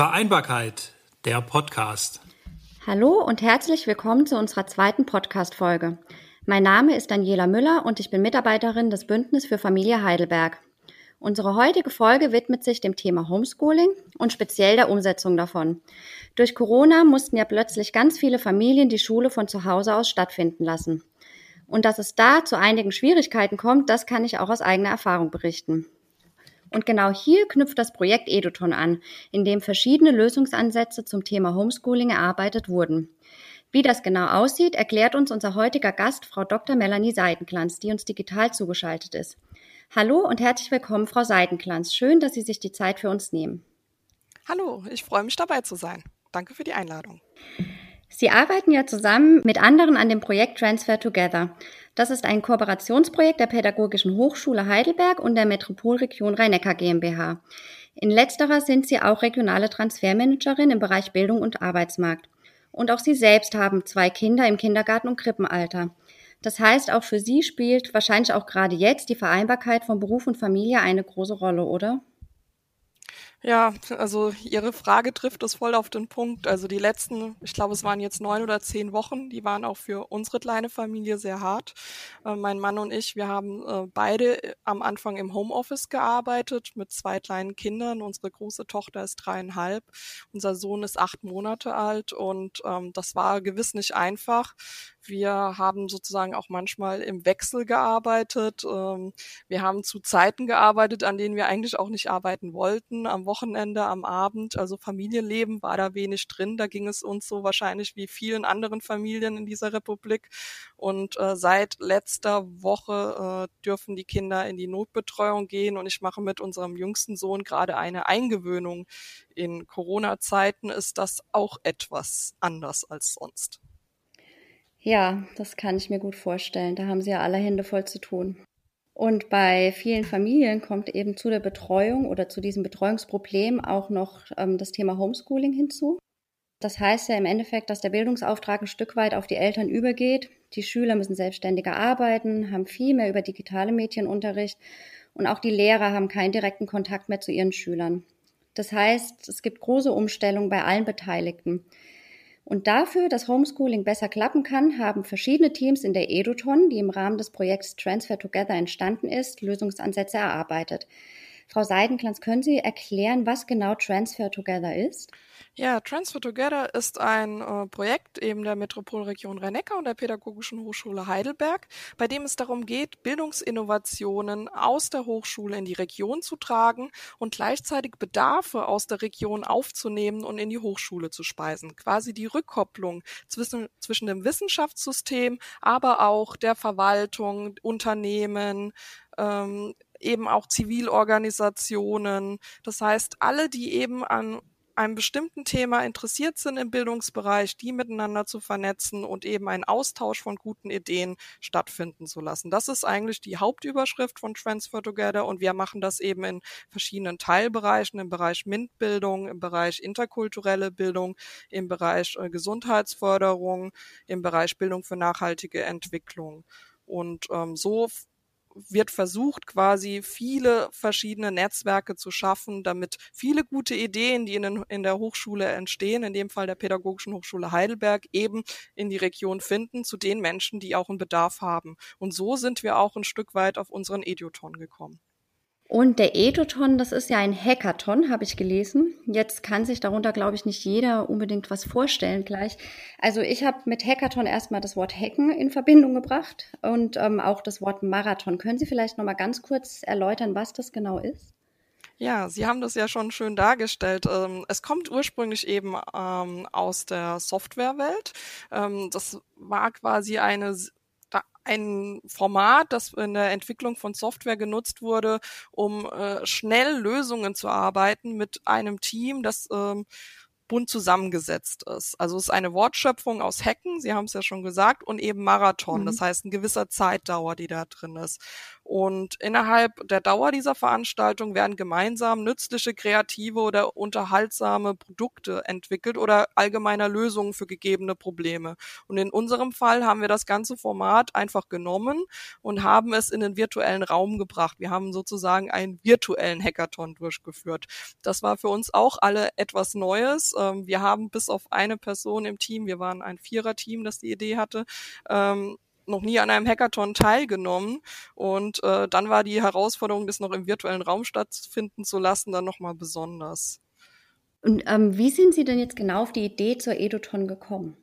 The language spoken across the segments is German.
Vereinbarkeit, der Podcast. Hallo und herzlich willkommen zu unserer zweiten Podcast-Folge. Mein Name ist Daniela Müller und ich bin Mitarbeiterin des Bündnis für Familie Heidelberg. Unsere heutige Folge widmet sich dem Thema Homeschooling und speziell der Umsetzung davon. Durch Corona mussten ja plötzlich ganz viele Familien die Schule von zu Hause aus stattfinden lassen. Und dass es da zu einigen Schwierigkeiten kommt, das kann ich auch aus eigener Erfahrung berichten. Und genau hier knüpft das Projekt Eduton an, in dem verschiedene Lösungsansätze zum Thema Homeschooling erarbeitet wurden. Wie das genau aussieht, erklärt uns unser heutiger Gast, Frau Dr. Melanie Seidenklanz, die uns digital zugeschaltet ist. Hallo und herzlich willkommen, Frau Seidenklanz. Schön, dass Sie sich die Zeit für uns nehmen. Hallo, ich freue mich dabei zu sein. Danke für die Einladung. Sie arbeiten ja zusammen mit anderen an dem Projekt Transfer Together. Das ist ein Kooperationsprojekt der Pädagogischen Hochschule Heidelberg und der Metropolregion Rhein-Neckar GmbH. In letzterer sind Sie auch regionale Transfermanagerin im Bereich Bildung und Arbeitsmarkt. Und auch Sie selbst haben zwei Kinder im Kindergarten- und Krippenalter. Das heißt, auch für Sie spielt wahrscheinlich auch gerade jetzt die Vereinbarkeit von Beruf und Familie eine große Rolle, oder? Ja, also Ihre Frage trifft es voll auf den Punkt. Also die letzten, ich glaube, es waren jetzt neun oder zehn Wochen, die waren auch für unsere kleine Familie sehr hart. Äh, mein Mann und ich, wir haben äh, beide äh, am Anfang im Homeoffice gearbeitet mit zwei kleinen Kindern. Unsere große Tochter ist dreieinhalb, unser Sohn ist acht Monate alt und ähm, das war gewiss nicht einfach. Wir haben sozusagen auch manchmal im Wechsel gearbeitet. Ähm, wir haben zu Zeiten gearbeitet, an denen wir eigentlich auch nicht arbeiten wollten. Am Wochenende, am Abend. Also Familienleben war da wenig drin. Da ging es uns so wahrscheinlich wie vielen anderen Familien in dieser Republik. Und äh, seit letzter Woche äh, dürfen die Kinder in die Notbetreuung gehen. Und ich mache mit unserem jüngsten Sohn gerade eine Eingewöhnung. In Corona-Zeiten ist das auch etwas anders als sonst. Ja, das kann ich mir gut vorstellen. Da haben sie ja alle Hände voll zu tun. Und bei vielen Familien kommt eben zu der Betreuung oder zu diesem Betreuungsproblem auch noch ähm, das Thema Homeschooling hinzu. Das heißt ja im Endeffekt, dass der Bildungsauftrag ein Stück weit auf die Eltern übergeht. Die Schüler müssen selbstständiger arbeiten, haben viel mehr über digitale Medienunterricht und auch die Lehrer haben keinen direkten Kontakt mehr zu ihren Schülern. Das heißt, es gibt große Umstellungen bei allen Beteiligten. Und dafür, dass Homeschooling besser klappen kann, haben verschiedene Teams in der Eduton, die im Rahmen des Projekts Transfer Together entstanden ist, Lösungsansätze erarbeitet. Frau Seidenklanz, können Sie erklären, was genau Transfer Together ist? Ja, Transfer Together ist ein äh, Projekt eben der Metropolregion Rhein-Neckar und der Pädagogischen Hochschule Heidelberg, bei dem es darum geht, Bildungsinnovationen aus der Hochschule in die Region zu tragen und gleichzeitig Bedarfe aus der Region aufzunehmen und in die Hochschule zu speisen. Quasi die Rückkopplung zwischen, zwischen dem Wissenschaftssystem, aber auch der Verwaltung, Unternehmen, ähm, eben auch Zivilorganisationen. Das heißt, alle, die eben an einem bestimmten Thema interessiert sind im Bildungsbereich, die miteinander zu vernetzen und eben einen Austausch von guten Ideen stattfinden zu lassen. Das ist eigentlich die Hauptüberschrift von Transfer Together und wir machen das eben in verschiedenen Teilbereichen, im Bereich MINT-Bildung, im Bereich interkulturelle Bildung, im Bereich äh, Gesundheitsförderung, im Bereich Bildung für nachhaltige Entwicklung. Und ähm, so wird versucht, quasi viele verschiedene Netzwerke zu schaffen, damit viele gute Ideen, die in, den, in der Hochschule entstehen, in dem Fall der Pädagogischen Hochschule Heidelberg, eben in die Region finden, zu den Menschen, die auch einen Bedarf haben. Und so sind wir auch ein Stück weit auf unseren Edioton gekommen. Und der Eduton, das ist ja ein Hackathon, habe ich gelesen. Jetzt kann sich darunter, glaube ich, nicht jeder unbedingt was vorstellen gleich. Also ich habe mit Hackathon erstmal das Wort Hacken in Verbindung gebracht und ähm, auch das Wort Marathon. Können Sie vielleicht noch mal ganz kurz erläutern, was das genau ist? Ja, Sie haben das ja schon schön dargestellt. Ähm, es kommt ursprünglich eben ähm, aus der Softwarewelt. Ähm, das war quasi eine ein Format, das in der Entwicklung von Software genutzt wurde, um äh, schnell Lösungen zu arbeiten mit einem Team, das ähm, bunt zusammengesetzt ist. Also es ist eine Wortschöpfung aus Hacken, Sie haben es ja schon gesagt, und eben Marathon, mhm. das heißt ein gewisser Zeitdauer, die da drin ist. Und innerhalb der Dauer dieser Veranstaltung werden gemeinsam nützliche, kreative oder unterhaltsame Produkte entwickelt oder allgemeiner Lösungen für gegebene Probleme. Und in unserem Fall haben wir das ganze Format einfach genommen und haben es in den virtuellen Raum gebracht. Wir haben sozusagen einen virtuellen Hackathon durchgeführt. Das war für uns auch alle etwas Neues. Ähm, wir haben bis auf eine Person im Team, wir waren ein Vierer-Team, das die Idee hatte, ähm, noch nie an einem Hackathon teilgenommen. Und äh, dann war die Herausforderung, das noch im virtuellen Raum stattfinden zu lassen, dann nochmal besonders. Und ähm, wie sind Sie denn jetzt genau auf die Idee zur Eduton gekommen?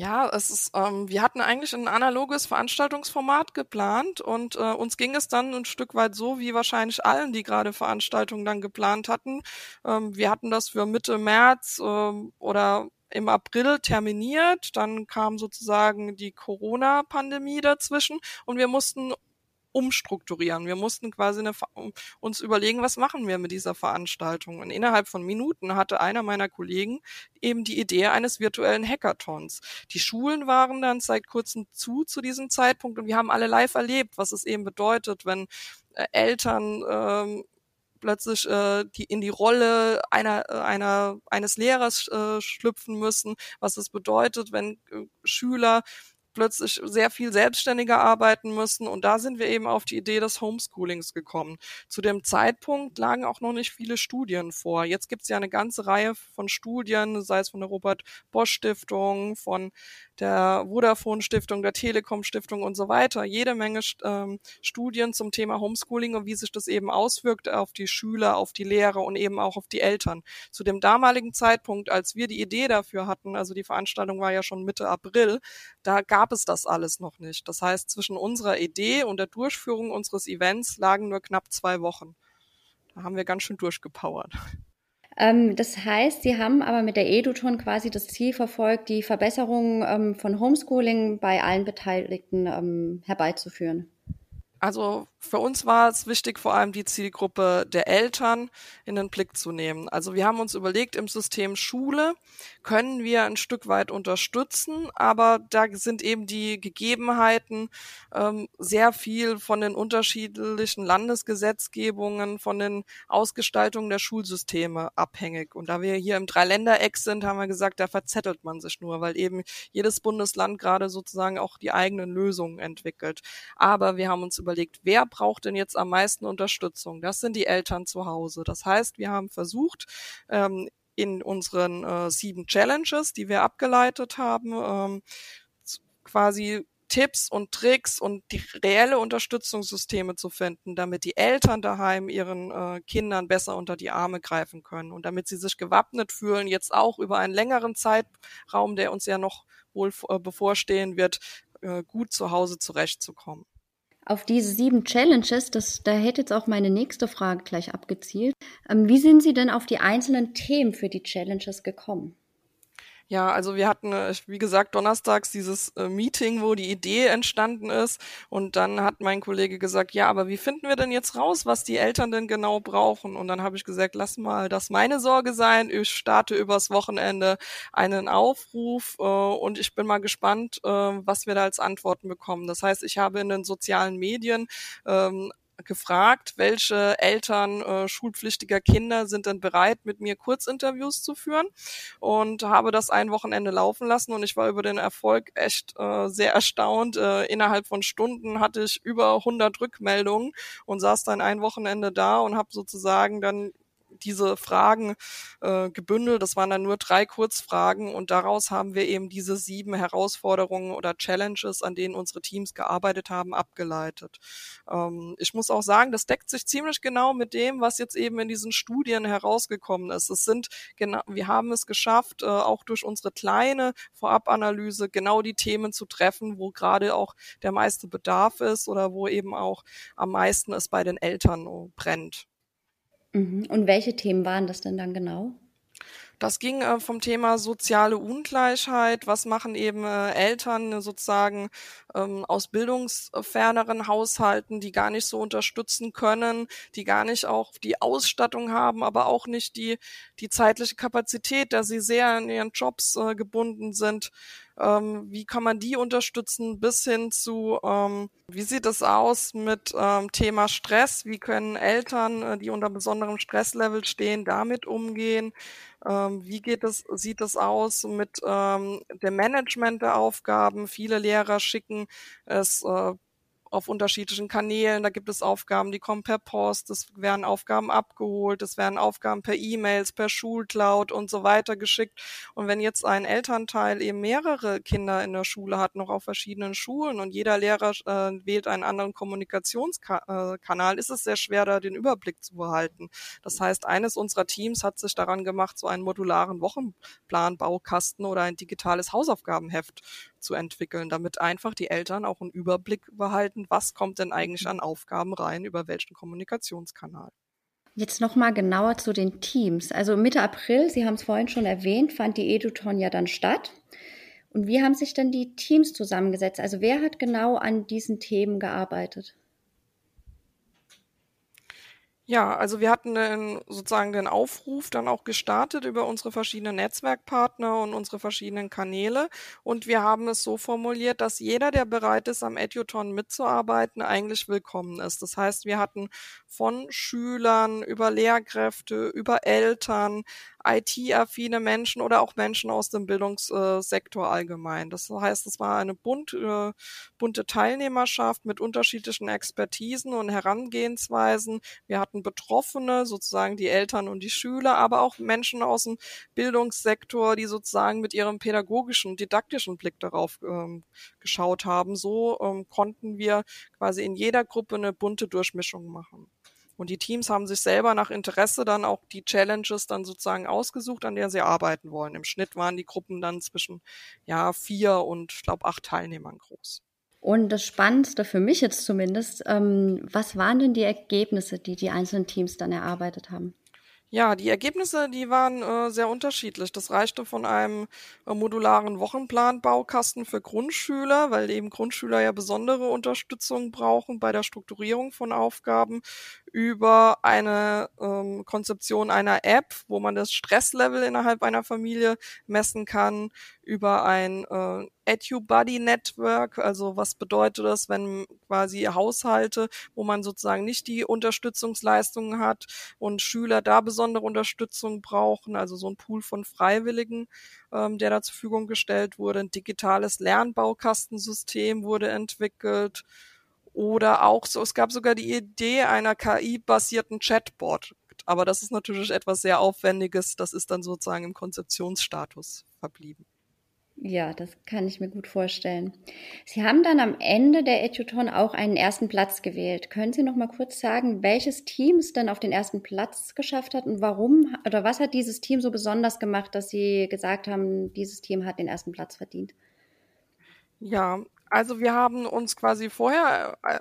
Ja, es ist, ähm, wir hatten eigentlich ein analoges Veranstaltungsformat geplant und äh, uns ging es dann ein Stück weit so, wie wahrscheinlich allen, die gerade Veranstaltungen dann geplant hatten. Ähm, wir hatten das für Mitte März ähm, oder im April terminiert, dann kam sozusagen die Corona-Pandemie dazwischen und wir mussten umstrukturieren. Wir mussten quasi eine, uns überlegen, was machen wir mit dieser Veranstaltung. Und innerhalb von Minuten hatte einer meiner Kollegen eben die Idee eines virtuellen Hackathons. Die Schulen waren dann seit kurzem zu zu diesem Zeitpunkt und wir haben alle live erlebt, was es eben bedeutet, wenn äh, Eltern ähm, plötzlich äh, die in die Rolle einer äh, einer eines Lehrers äh, schlüpfen müssen, was es bedeutet, wenn äh, Schüler plötzlich sehr viel selbstständiger arbeiten müssen. Und da sind wir eben auf die Idee des Homeschoolings gekommen. Zu dem Zeitpunkt lagen auch noch nicht viele Studien vor. Jetzt gibt es ja eine ganze Reihe von Studien, sei es von der Robert Bosch Stiftung, von der Vodafone Stiftung, der Telekom Stiftung und so weiter. Jede Menge ähm, Studien zum Thema Homeschooling und wie sich das eben auswirkt auf die Schüler, auf die Lehrer und eben auch auf die Eltern. Zu dem damaligen Zeitpunkt, als wir die Idee dafür hatten, also die Veranstaltung war ja schon Mitte April, da gab es das alles noch nicht. Das heißt, zwischen unserer Idee und der Durchführung unseres Events lagen nur knapp zwei Wochen. Da haben wir ganz schön durchgepowert. Ähm, das heißt, Sie haben aber mit der Eduton quasi das Ziel verfolgt, die Verbesserung ähm, von Homeschooling bei allen Beteiligten ähm, herbeizuführen. Also für uns war es wichtig, vor allem die Zielgruppe der Eltern in den Blick zu nehmen. Also wir haben uns überlegt, im System Schule können wir ein Stück weit unterstützen, aber da sind eben die Gegebenheiten ähm, sehr viel von den unterschiedlichen Landesgesetzgebungen, von den Ausgestaltungen der Schulsysteme abhängig. Und da wir hier im Dreiländereck sind, haben wir gesagt, da verzettelt man sich nur, weil eben jedes Bundesland gerade sozusagen auch die eigenen Lösungen entwickelt. Aber wir haben uns überlegt, wer braucht denn jetzt am meisten Unterstützung? Das sind die Eltern zu Hause. Das heißt, wir haben versucht, ähm, in unseren äh, sieben Challenges, die wir abgeleitet haben, ähm, quasi Tipps und Tricks und die reelle Unterstützungssysteme zu finden, damit die Eltern daheim ihren äh, Kindern besser unter die Arme greifen können und damit sie sich gewappnet fühlen, jetzt auch über einen längeren Zeitraum, der uns ja noch wohl äh, bevorstehen wird, äh, gut zu Hause zurechtzukommen auf diese sieben Challenges, das, da hätte jetzt auch meine nächste Frage gleich abgezielt. Ähm, wie sind Sie denn auf die einzelnen Themen für die Challenges gekommen? Ja, also wir hatten, äh, wie gesagt, donnerstags dieses äh, Meeting, wo die Idee entstanden ist. Und dann hat mein Kollege gesagt, ja, aber wie finden wir denn jetzt raus, was die Eltern denn genau brauchen? Und dann habe ich gesagt, lass mal das meine Sorge sein. Ich starte übers Wochenende einen Aufruf äh, und ich bin mal gespannt, äh, was wir da als Antworten bekommen. Das heißt, ich habe in den sozialen Medien ähm, gefragt, welche Eltern äh, schulpflichtiger Kinder sind denn bereit, mit mir Kurzinterviews zu führen und habe das ein Wochenende laufen lassen und ich war über den Erfolg echt äh, sehr erstaunt. Äh, innerhalb von Stunden hatte ich über 100 Rückmeldungen und saß dann ein Wochenende da und habe sozusagen dann diese Fragen äh, gebündelt. Das waren dann nur drei Kurzfragen und daraus haben wir eben diese sieben Herausforderungen oder Challenges, an denen unsere Teams gearbeitet haben, abgeleitet. Ähm, ich muss auch sagen, das deckt sich ziemlich genau mit dem, was jetzt eben in diesen Studien herausgekommen ist. Es sind genau, wir haben es geschafft, äh, auch durch unsere kleine Vorabanalyse genau die Themen zu treffen, wo gerade auch der meiste Bedarf ist oder wo eben auch am meisten es bei den Eltern brennt. Mhm. Und welche Themen waren das denn dann genau? Das ging äh, vom Thema soziale Ungleichheit. Was machen eben äh, Eltern sozusagen ähm, aus bildungsferneren Haushalten, die gar nicht so unterstützen können, die gar nicht auch die Ausstattung haben, aber auch nicht die, die zeitliche Kapazität, da sie sehr an ihren Jobs äh, gebunden sind. Ähm, wie kann man die unterstützen bis hin zu, ähm, wie sieht es aus mit ähm, Thema Stress? Wie können Eltern, äh, die unter besonderem Stresslevel stehen, damit umgehen? Ähm, wie geht es, sieht es aus mit ähm, dem Management der Aufgaben? Viele Lehrer schicken es äh, auf unterschiedlichen Kanälen. Da gibt es Aufgaben, die kommen per Post, es werden Aufgaben abgeholt, es werden Aufgaben per E-Mails, per Schulcloud und so weiter geschickt. Und wenn jetzt ein Elternteil eben mehrere Kinder in der Schule hat, noch auf verschiedenen Schulen und jeder Lehrer äh, wählt einen anderen Kommunikationskanal, ist es sehr schwer, da den Überblick zu behalten. Das heißt, eines unserer Teams hat sich daran gemacht, so einen modularen Wochenplan-Baukasten oder ein digitales Hausaufgabenheft zu entwickeln, damit einfach die Eltern auch einen Überblick behalten, was kommt denn eigentlich an Aufgaben rein, über welchen Kommunikationskanal. Jetzt nochmal genauer zu den Teams. Also Mitte April, Sie haben es vorhin schon erwähnt, fand die Eduton ja dann statt. Und wie haben sich denn die Teams zusammengesetzt? Also wer hat genau an diesen Themen gearbeitet? Ja, also wir hatten den, sozusagen den Aufruf dann auch gestartet über unsere verschiedenen Netzwerkpartner und unsere verschiedenen Kanäle. Und wir haben es so formuliert, dass jeder, der bereit ist, am Eduton mitzuarbeiten, eigentlich willkommen ist. Das heißt, wir hatten von Schülern über Lehrkräfte, über Eltern, IT-affine Menschen oder auch Menschen aus dem Bildungssektor allgemein. Das heißt, es war eine bunt, äh, bunte Teilnehmerschaft mit unterschiedlichen Expertisen und Herangehensweisen. Wir hatten Betroffene, sozusagen die Eltern und die Schüler, aber auch Menschen aus dem Bildungssektor, die sozusagen mit ihrem pädagogischen, didaktischen Blick darauf ähm, geschaut haben. So ähm, konnten wir quasi in jeder Gruppe eine bunte Durchmischung machen. Und die Teams haben sich selber nach Interesse dann auch die Challenges dann sozusagen ausgesucht, an der sie arbeiten wollen. Im Schnitt waren die Gruppen dann zwischen ja vier und ich glaube acht Teilnehmern groß. Und das Spannendste für mich jetzt zumindest, ähm, was waren denn die Ergebnisse, die die einzelnen Teams dann erarbeitet haben? Ja, die Ergebnisse, die waren äh, sehr unterschiedlich. Das reichte von einem äh, modularen Wochenplan-Baukasten für Grundschüler, weil eben Grundschüler ja besondere Unterstützung brauchen bei der Strukturierung von Aufgaben, über eine ähm, Konzeption einer App, wo man das Stresslevel innerhalb einer Familie messen kann, über ein äh, EduBuddy-Network, also was bedeutet das, wenn quasi Haushalte, wo man sozusagen nicht die Unterstützungsleistungen hat und Schüler da besondere Unterstützung brauchen, also so ein Pool von Freiwilligen, ähm, der da zur Verfügung gestellt wurde. Ein digitales Lernbaukastensystem wurde entwickelt oder auch so, es gab sogar die Idee einer KI-basierten Chatbot. Aber das ist natürlich etwas sehr Aufwendiges. Das ist dann sozusagen im Konzeptionsstatus verblieben. Ja, das kann ich mir gut vorstellen. Sie haben dann am Ende der Eduton auch einen ersten Platz gewählt. Können Sie noch mal kurz sagen, welches Team es denn auf den ersten Platz geschafft hat und warum oder was hat dieses Team so besonders gemacht, dass Sie gesagt haben, dieses Team hat den ersten Platz verdient? Ja, also wir haben uns quasi vorher äh,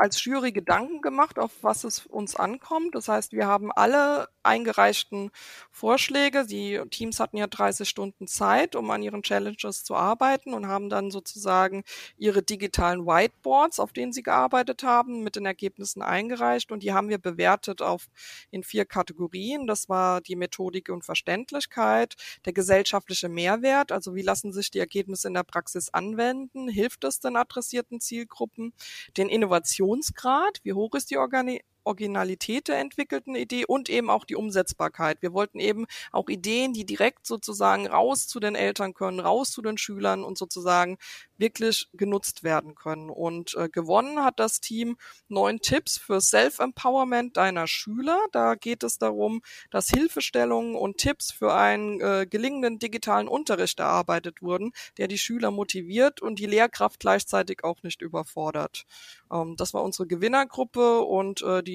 als Jury Gedanken gemacht, auf was es uns ankommt. Das heißt, wir haben alle eingereichten Vorschläge. Die Teams hatten ja 30 Stunden Zeit, um an ihren Challenges zu arbeiten und haben dann sozusagen ihre digitalen Whiteboards, auf denen sie gearbeitet haben, mit den Ergebnissen eingereicht und die haben wir bewertet auf in vier Kategorien. Das war die Methodik und Verständlichkeit, der gesellschaftliche Mehrwert, also wie lassen sich die Ergebnisse in der Praxis anwenden, hilft es den adressierten Zielgruppen, den Innovations Innovationsgrad, wie hoch ist die Organi Originalität der entwickelten Idee und eben auch die Umsetzbarkeit. Wir wollten eben auch Ideen, die direkt sozusagen raus zu den Eltern können, raus zu den Schülern und sozusagen wirklich genutzt werden können. Und äh, gewonnen hat das Team neun Tipps für Self-Empowerment deiner Schüler. Da geht es darum, dass Hilfestellungen und Tipps für einen äh, gelingenden digitalen Unterricht erarbeitet wurden, der die Schüler motiviert und die Lehrkraft gleichzeitig auch nicht überfordert. Ähm, das war unsere Gewinnergruppe und äh, die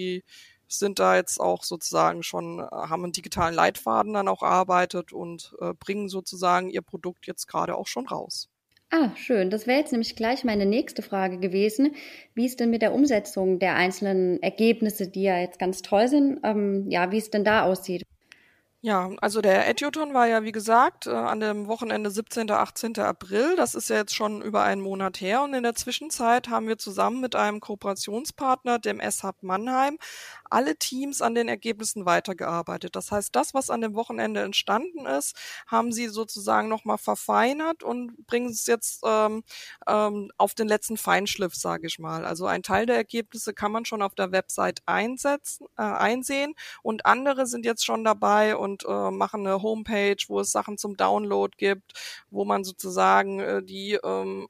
sind da jetzt auch sozusagen schon, äh, haben einen digitalen Leitfaden dann auch erarbeitet und äh, bringen sozusagen ihr Produkt jetzt gerade auch schon raus. Ah, schön. Das wäre jetzt nämlich gleich meine nächste Frage gewesen, wie es denn mit der Umsetzung der einzelnen Ergebnisse, die ja jetzt ganz toll sind, ähm, ja, wie es denn da aussieht. Ja, also der Eduton war ja, wie gesagt, äh, an dem Wochenende 17. 18. April. Das ist ja jetzt schon über einen Monat her. Und in der Zwischenzeit haben wir zusammen mit einem Kooperationspartner, dem S-Hub Mannheim, alle Teams an den Ergebnissen weitergearbeitet. Das heißt, das, was an dem Wochenende entstanden ist, haben sie sozusagen nochmal verfeinert und bringen es jetzt ähm, ähm, auf den letzten Feinschliff, sage ich mal. Also ein Teil der Ergebnisse kann man schon auf der Website einsetzen, äh, einsehen und andere sind jetzt schon dabei und äh, machen eine Homepage, wo es Sachen zum Download gibt, wo man sozusagen äh, die ähm,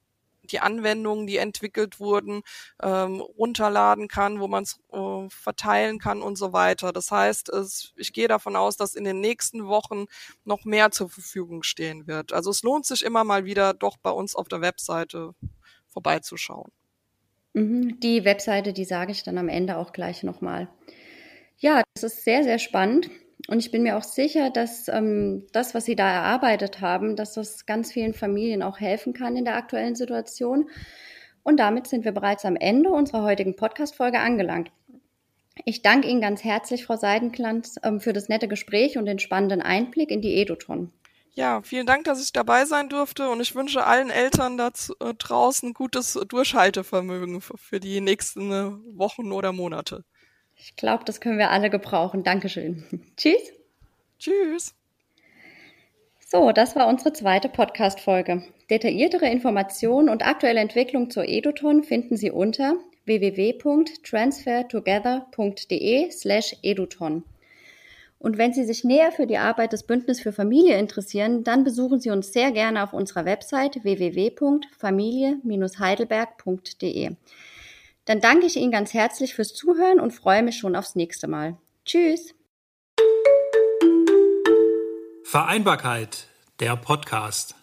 die Anwendungen, die entwickelt wurden, ähm, runterladen kann, wo man es äh, verteilen kann und so weiter. Das heißt, es, ich gehe davon aus, dass in den nächsten Wochen noch mehr zur Verfügung stehen wird. Also es lohnt sich immer mal wieder doch bei uns auf der Webseite vorbeizuschauen. Mhm, die Webseite, die sage ich dann am Ende auch gleich nochmal. Ja, das ist sehr, sehr spannend. Und ich bin mir auch sicher, dass ähm, das, was Sie da erarbeitet haben, dass das ganz vielen Familien auch helfen kann in der aktuellen Situation. Und damit sind wir bereits am Ende unserer heutigen Podcast-Folge angelangt. Ich danke Ihnen ganz herzlich, Frau Seidenklanz, ähm, für das nette Gespräch und den spannenden Einblick in die Eduton. Ja, vielen Dank, dass ich dabei sein durfte und ich wünsche allen Eltern da äh, draußen gutes Durchhaltevermögen für die nächsten äh, Wochen oder Monate. Ich glaube, das können wir alle gebrauchen. Dankeschön. Tschüss. Tschüss. So, das war unsere zweite Podcast-Folge. Detailliertere Informationen und aktuelle Entwicklung zur Eduton finden Sie unter www.transfertogether.de slash eduton. Und wenn Sie sich näher für die Arbeit des Bündnis für Familie interessieren, dann besuchen Sie uns sehr gerne auf unserer Website www.familie-heidelberg.de. Dann danke ich Ihnen ganz herzlich fürs Zuhören und freue mich schon aufs nächste Mal. Tschüss. Vereinbarkeit, der Podcast.